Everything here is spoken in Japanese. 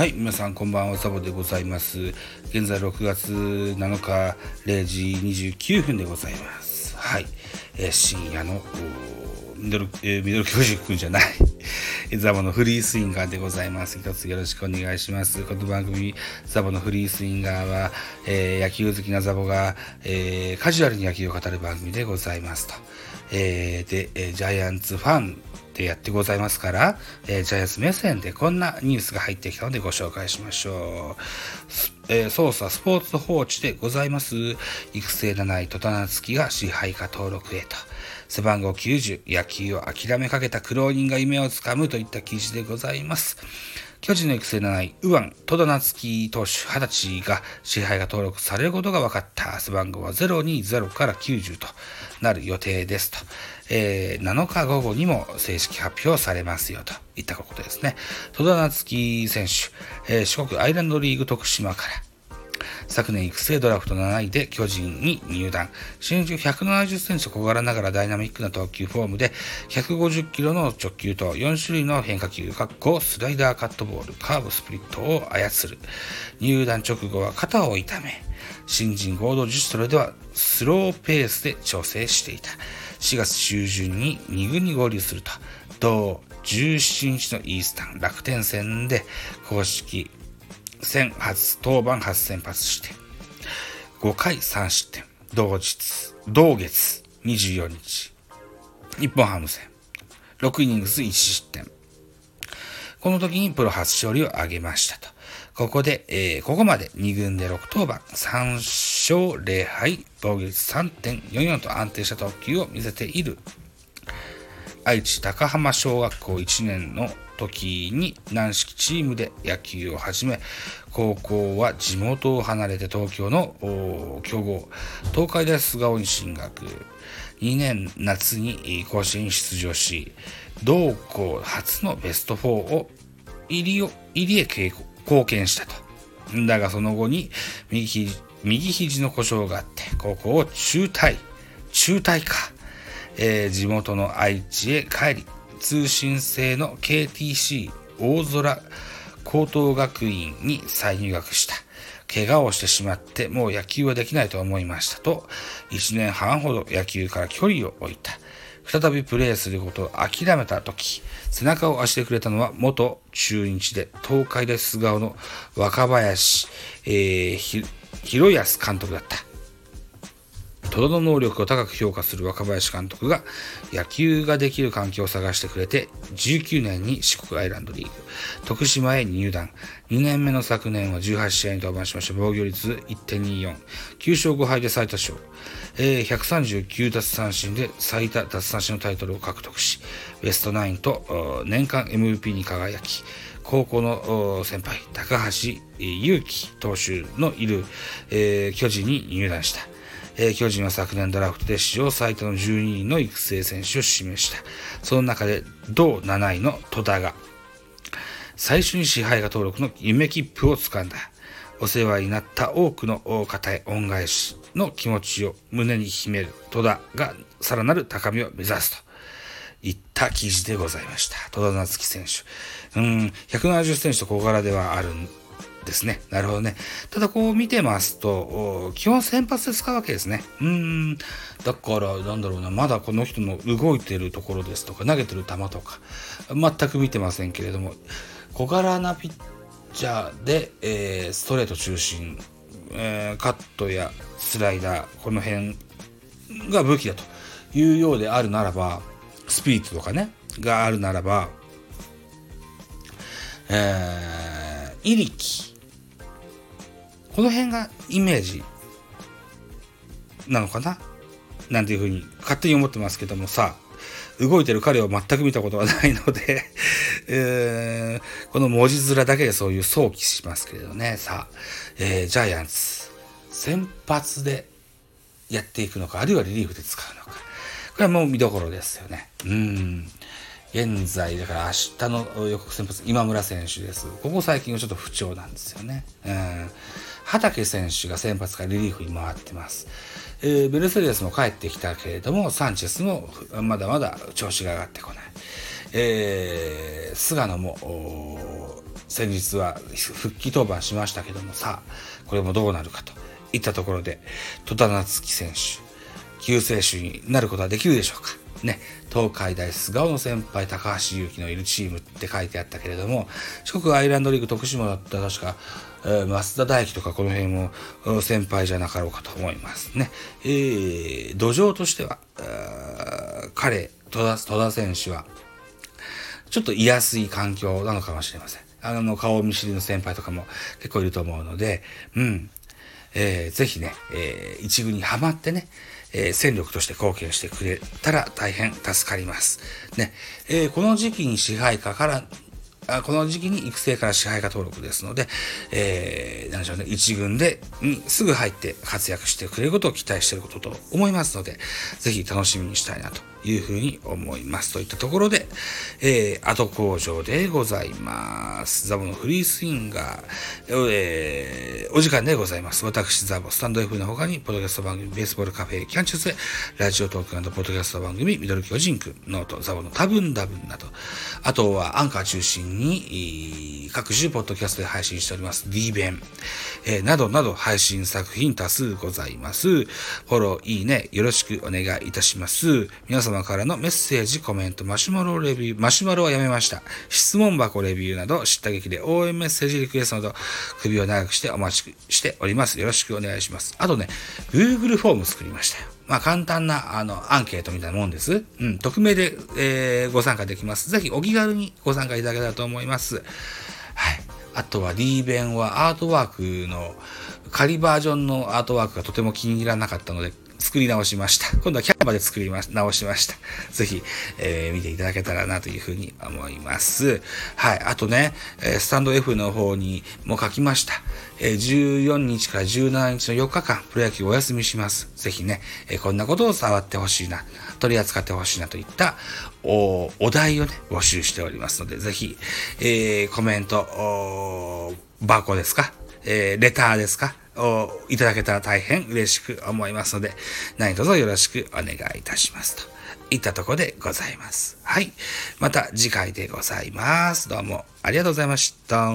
はい、皆さんこんばんは、サボでございます。現在6月7日0時29分でございます。はい、えー深夜のおーミドル、えーミドル教塾じゃない、ザボのフリースインガーでございます。一つよろしくお願いします。この番組、ザボのフリースインガーは、えー野球好きなザボが、えーカジュアルに野球を語る番組でございますと。えーで、えージャイアンツファンやってございますから、えージャイアンツ目線でこんなニュースが入ってきたのでご紹介しましょう。えー、捜査スポーツ報知でございます。育成7位戸田夏樹が支配下登録へと。背番号90、野球を諦めかけた苦労人が夢をつかむといった記事でございます。巨人の育成7位、右腕、戸田夏樹投手20歳が支配が登録されることが分かった。背番号は020から90となる予定ですと。えー7日午後にも正式発表されますよといったことですね。戸田夏樹選手、えー四国アイランドリーグ徳島から、昨年育成ドラフト7位で巨人に入団。身長170センチと小柄ながらダイナミックな投球フォームで、150キロの直球と4種類の変化球、かっこスライダーカットボール、カーブスプリットを操る。入団直後は肩を痛め、新人合同自主トレではスローペースで調整していた。4月中旬に2軍に合流すると、同17日のイースタン楽天戦で公式戦初登板初先発して。5回3失点。同日同月24日。日本ハム戦。6イニングス1失点。この時にプロ初勝利を挙げましたと。ここで、えーここまで2軍で6登板3勝0敗防御率3.44と安定した投球を見せている。愛知高浜小学校1年の時に軟式チームで野球を始め高校は地元を離れて東京の強豪東海大菅生に進学。2年夏に甲子園に出場し同校初のベスト4を入りを入りへ貢貢献したと。だがその後に右肘右肘の故障があって高校を中退。中退か。えー地元の愛知へ帰り通信制の KTC 大空高等学院に再入学した。怪我をしてしまってもう野球はできないと思いましたと1年半ほど野球から距離を置いた。再びプレーすることを諦めた時背中を押してくれたのは元中日で東海大菅生の若林、えーひ広安監督だった。戸田の能力を高く評価する若林監督が野球ができる環境を探してくれて19年に四国アイランドリーグ。徳島へ入団。2年目の昨年は18試合に登板しました。防御率1.24 9勝5敗で最多勝、えー139奪三振で最多奪三振のタイトルを獲得しベストナインと年間 MVP に輝き高校の先輩高橋えー祐希投手のいる、えー巨人に入団した。えー巨人は昨年ドラフトで史上最多の12人の育成選手を示した。その中で同7位の戸田が、最初に支配下登録の夢切符をつかんだ。お世話になった多くの方へ恩返しの気持ちを胸に秘める戸田がさらなる高みを目指すと。いった記事でございました。戸田夏樹選手。うん、170センチと小柄ではあるですね。なるほどね。ただこう見てますと、基本先発で使うわけですね。うん。だから、なんだろうな、まだこの人の動いてるところですとか、投げてる球とか、全く見てませんけれども、小柄なピッチャーで、えーストレート中心、えーカットやスライダー、この辺が武器だというようであるならば、スピードとかね、があるならば、えー、イリキ。この辺がイメージなのかな？なんていうふうに勝手に思ってますけどもさ、動いてる彼を全く見たことがないので、えーこの文字面だけでそういう想起しますけれどね。さあ、えージャイアンツ、先発でやっていくのか、あるいはリリーフで使うのか。これはもう見どころですよね。うん。現在、だから明日の予告先発、今村選手です。ここ最近はちょっと不調なんですよね。うん。畑選手が先発からリリーフに回ってます。えーベルセデスも帰ってきたけれども、サンチェスもまだまだ調子が上がってこない。えー、菅野も、先日は復帰登板しましたけども、さあ、これもどうなるかといったところで、戸田夏樹選手、救世主になることはできるでしょうか。ね、東海大菅生の先輩高橋優輝のいるチームって書いてあったけれども四国アイランドリーグ徳島だったら確か、えー、増田大輝とかこの辺も先輩じゃなかろうかと思いますね。えー、土壌としては彼戸田戸田選手はちょっと居やすい環境なのかもしれません。あの顔見知りの先輩とかも結構いると思うので、うん、えー、ぜひね、えー、一軍にはまってね、えー、戦力として貢献してくれたら大変助かります。ね、えー、この時期に支配下からあこの時期に育成から支配下登録ですので、えー、何でしょうね、一軍で、にすぐ入って活躍してくれることを期待していることと思いますので、ぜひ楽しみにしたいなというふうに思います。といったところで、えー、後工場でございます。ザボのフリースインガー、えー、お時間でございます。私、ザボ、スタンド F の他に、ポッドキャスト番組、ベースボールカフェ、キャンチュースラジオトークポッドキャスト番組、ミドル巨人くん、ノート、ザボの多分多分など、あとはアンカー中心に、に各種ポッドキャストで配信しております、D 弁、えー、などなど配信作品多数ございます。フォロー、いいね、よろしくお願いいたします。皆様からのメッセージ、コメント、マシュマロレビュー、マシュマロはやめました。質問箱レビューなど、知った劇で応援メッセージリクエストなど、首を長くしてお待ちしております。よろしくお願いします。あとね、Google フォーム作りましたよ。まあ、簡単な、あの、アンケートみたいなもんです。うん、匿名で、えー、ご参加できます。ぜひお気軽にご参加いただけたらと思います。はい。あとは D 弁はアートワークの仮バージョンのアートワークがとても気に入らなかったので、作り直しました。今度はキャンバで作りま、直しました。ぜひ、えー、見ていただけたらなというふうに思います。はい。あとね、えスタンド F の方にも書きました。え14日から17日の4日間、プロ野球お休みします。ぜひね、えこんなことを触ってほしいな、取り扱ってほしいなといったおお題をね、募集しておりますので、ぜひ、えー、コメント、バーコですか？えー、レターですか？いただけたら大変嬉しく思いますので、何卒よろしくお願いいたしますと。いったところでございます。はい。また次回でございます。どうもありがとうございました。